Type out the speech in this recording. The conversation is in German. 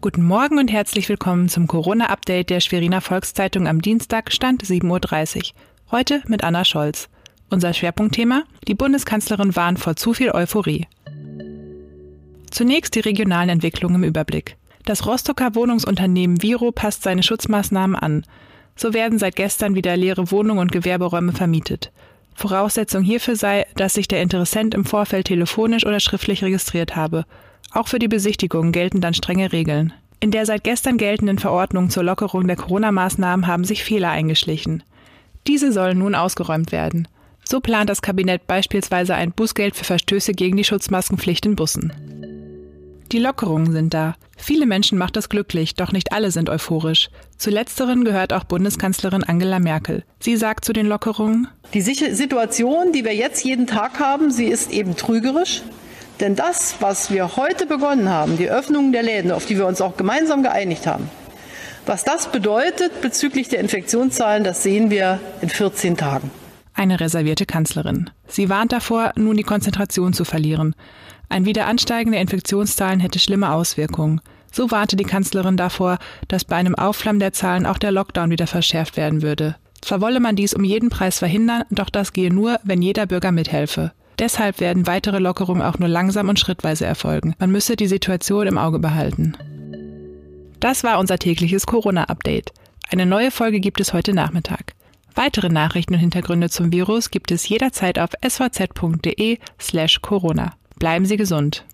Guten Morgen und herzlich willkommen zum Corona-Update der Schweriner Volkszeitung am Dienstag, Stand 7.30 Uhr. Heute mit Anna Scholz. Unser Schwerpunktthema? Die Bundeskanzlerin warnt vor zu viel Euphorie. Zunächst die regionalen Entwicklungen im Überblick. Das Rostocker Wohnungsunternehmen Viro passt seine Schutzmaßnahmen an. So werden seit gestern wieder leere Wohnungen und Gewerberäume vermietet. Voraussetzung hierfür sei, dass sich der Interessent im Vorfeld telefonisch oder schriftlich registriert habe. Auch für die Besichtigung gelten dann strenge Regeln. In der seit gestern geltenden Verordnung zur Lockerung der Corona-Maßnahmen haben sich Fehler eingeschlichen. Diese sollen nun ausgeräumt werden. So plant das Kabinett beispielsweise ein Bußgeld für Verstöße gegen die Schutzmaskenpflicht in Bussen. Die Lockerungen sind da. Viele Menschen macht das glücklich, doch nicht alle sind euphorisch. Zu letzteren gehört auch Bundeskanzlerin Angela Merkel. Sie sagt zu den Lockerungen, Die Situation, die wir jetzt jeden Tag haben, sie ist eben trügerisch. Denn das, was wir heute begonnen haben, die Öffnung der Läden, auf die wir uns auch gemeinsam geeinigt haben, was das bedeutet bezüglich der Infektionszahlen, das sehen wir in 14 Tagen. Eine reservierte Kanzlerin. Sie warnt davor, nun die Konzentration zu verlieren. Ein Wiederansteigen der Infektionszahlen hätte schlimme Auswirkungen. So warnte die Kanzlerin davor, dass bei einem Aufflammen der Zahlen auch der Lockdown wieder verschärft werden würde. Zwar wolle man dies um jeden Preis verhindern, doch das gehe nur, wenn jeder Bürger mithelfe. Deshalb werden weitere Lockerungen auch nur langsam und schrittweise erfolgen. Man müsse die Situation im Auge behalten. Das war unser tägliches Corona-Update. Eine neue Folge gibt es heute Nachmittag. Weitere Nachrichten und Hintergründe zum Virus gibt es jederzeit auf svz.de slash Corona. Bleiben Sie gesund.